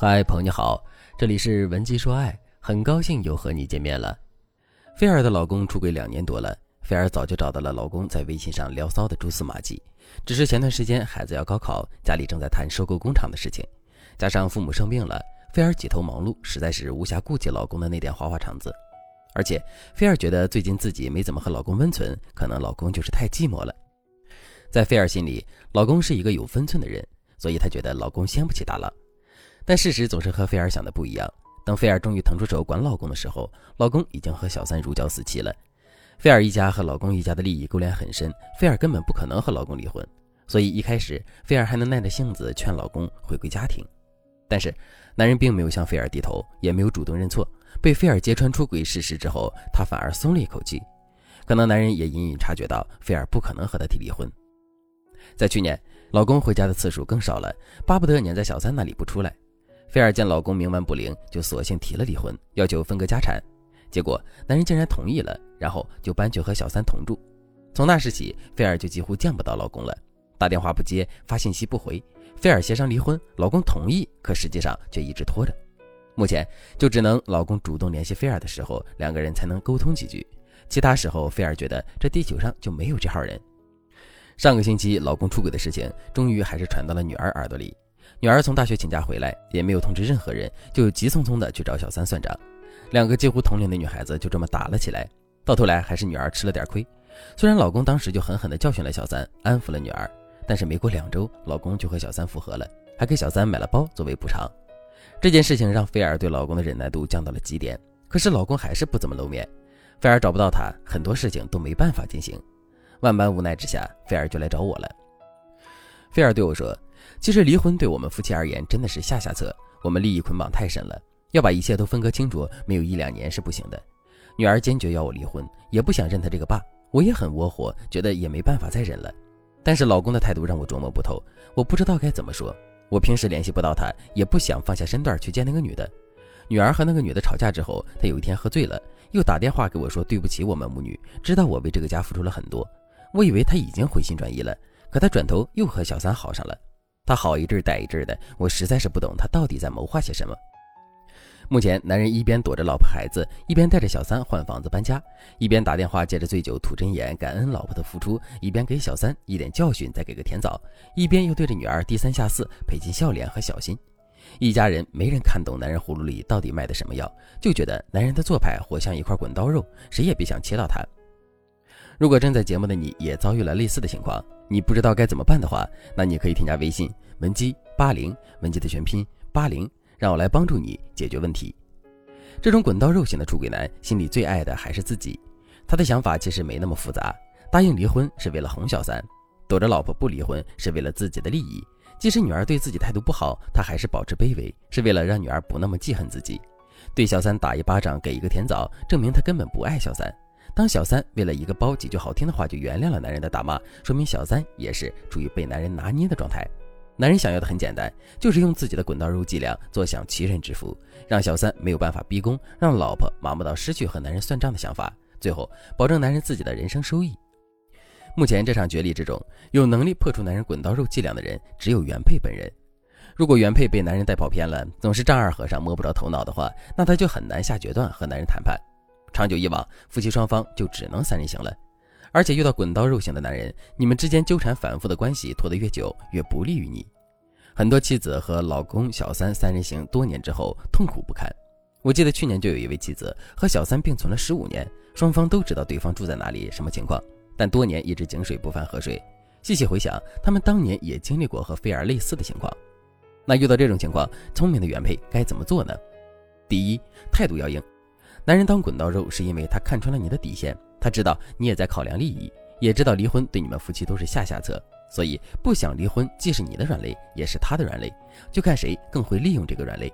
嗨，朋友你好，这里是文姬说爱，很高兴又和你见面了。菲儿的老公出轨两年多了，菲儿早就找到了老公在微信上聊骚的蛛丝马迹，只是前段时间孩子要高考，家里正在谈收购工厂的事情，加上父母生病了，菲儿几头忙碌，实在是无暇顾及老公的那点花花肠子。而且菲儿觉得最近自己没怎么和老公温存，可能老公就是太寂寞了。在菲儿心里，老公是一个有分寸的人，所以她觉得老公掀不起大浪。但事实总是和菲儿想的不一样。等菲儿终于腾出手管老公的时候，老公已经和小三如胶似漆了。菲儿一家和老公一家的利益勾连很深，菲儿根本不可能和老公离婚。所以一开始，菲儿还能耐着性子劝老公回归家庭。但是，男人并没有向菲儿低头，也没有主动认错。被菲儿揭穿出轨事实之后，他反而松了一口气。可能男人也隐隐察觉到菲儿不可能和他提离婚。在去年，老公回家的次数更少了，巴不得黏在小三那里不出来。菲儿见老公冥顽不灵，就索性提了离婚，要求分割家产。结果男人竟然同意了，然后就搬去和小三同住。从那时起，菲儿就几乎见不到老公了，打电话不接，发信息不回。菲儿协商离婚，老公同意，可实际上却一直拖着。目前就只能老公主动联系菲儿的时候，两个人才能沟通几句。其他时候，菲儿觉得这地球上就没有这号人。上个星期，老公出轨的事情终于还是传到了女儿耳朵里。女儿从大学请假回来，也没有通知任何人，就急匆匆的去找小三算账。两个几乎同龄的女孩子就这么打了起来，到头来还是女儿吃了点亏。虽然老公当时就狠狠地教训了小三，安抚了女儿，但是没过两周，老公就和小三复合了，还给小三买了包作为补偿。这件事情让菲儿对老公的忍耐度降到了极点，可是老公还是不怎么露面。菲儿找不到他，很多事情都没办法进行。万般无奈之下，菲儿就来找我了。菲儿对我说。其实离婚对我们夫妻而言真的是下下策，我们利益捆绑太深了，要把一切都分割清楚，没有一两年是不行的。女儿坚决要我离婚，也不想认他这个爸，我也很窝火，觉得也没办法再忍了。但是老公的态度让我琢磨不透，我不知道该怎么说。我平时联系不到他，也不想放下身段去见那个女的。女儿和那个女的吵架之后，他有一天喝醉了，又打电话给我说对不起我们母女，知道我为这个家付出了很多。我以为他已经回心转意了，可他转头又和小三好上了。他好一阵歹一阵的，我实在是不懂他到底在谋划些什么。目前，男人一边躲着老婆孩子，一边带着小三换房子搬家，一边打电话借着醉酒吐真言感恩老婆的付出，一边给小三一点教训，再给个甜枣，一边又对着女儿低三下四，赔尽笑脸和小心。一家人没人看懂男人葫芦里到底卖的什么药，就觉得男人的做派活像一块滚刀肉，谁也别想切到他。如果正在节目的你也遭遇了类似的情况，你不知道该怎么办的话，那你可以添加微信文姬八零，文姬的全拼八零，让我来帮助你解决问题。这种滚刀肉型的出轨男，心里最爱的还是自己，他的想法其实没那么复杂，答应离婚是为了哄小三，躲着老婆不离婚是为了自己的利益，即使女儿对自己态度不好，他还是保持卑微，是为了让女儿不那么记恨自己。对小三打一巴掌，给一个甜枣，证明他根本不爱小三。当小三为了一个包几句好听的话就原谅了男人的大骂，说明小三也是处于被男人拿捏的状态。男人想要的很简单，就是用自己的滚刀肉伎俩坐享其人之福，让小三没有办法逼宫，让老婆麻木到失去和男人算账的想法，最后保证男人自己的人生收益。目前这场角力之中，有能力破除男人滚刀肉伎俩的人只有原配本人。如果原配被男人带跑偏了，总是丈二和尚摸不着头脑的话，那他就很难下决断和男人谈判。长久以往，夫妻双方就只能三人行了。而且遇到滚刀肉型的男人，你们之间纠缠反复的关系拖得越久，越不利于你。很多妻子和老公小三三人行多年之后，痛苦不堪。我记得去年就有一位妻子和小三并存了十五年，双方都知道对方住在哪里、什么情况，但多年一直井水不犯河水。细细回想，他们当年也经历过和菲儿类似的情况。那遇到这种情况，聪明的原配该怎么做呢？第一，态度要硬。男人当滚刀肉，是因为他看穿了你的底线，他知道你也在考量利益，也知道离婚对你们夫妻都是下下策，所以不想离婚既是你的软肋，也是他的软肋，就看谁更会利用这个软肋。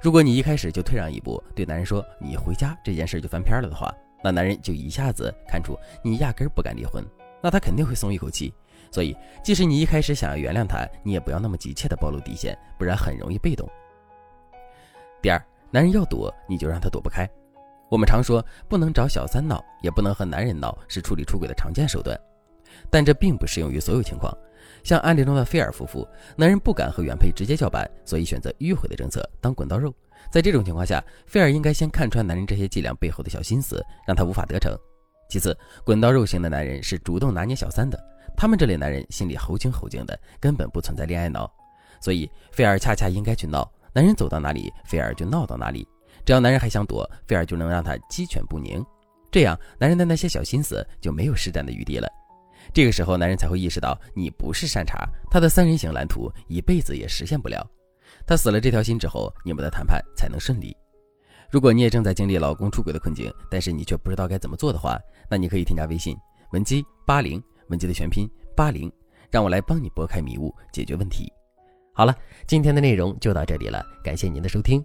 如果你一开始就退让一步，对男人说你回家这件事就翻篇了的话，那男人就一下子看出你压根不敢离婚，那他肯定会松一口气。所以，即使你一开始想要原谅他，你也不要那么急切的暴露底线，不然很容易被动。第二，男人要躲，你就让他躲不开。我们常说不能找小三闹，也不能和男人闹，是处理出轨的常见手段。但这并不适用于所有情况。像案例中的菲尔夫妇，男人不敢和原配直接叫板，所以选择迂回的政策当滚刀肉。在这种情况下，菲尔应该先看穿男人这些伎俩背后的小心思，让他无法得逞。其次，滚刀肉型的男人是主动拿捏小三的，他们这类男人心里猴精猴精的，根本不存在恋爱脑。所以，菲尔恰恰应该去闹，男人走到哪里，菲尔就闹到哪里。只要男人还想躲，菲尔就能让他鸡犬不宁。这样，男人的那些小心思就没有施展的余地了。这个时候，男人才会意识到你不是善茬，他的三人行蓝图一辈子也实现不了。他死了这条心之后，你们的谈判才能顺利。如果你也正在经历老公出轨的困境，但是你却不知道该怎么做的话，那你可以添加微信文姬八零，文姬的全拼八零，让我来帮你拨开迷雾，解决问题。好了，今天的内容就到这里了，感谢您的收听。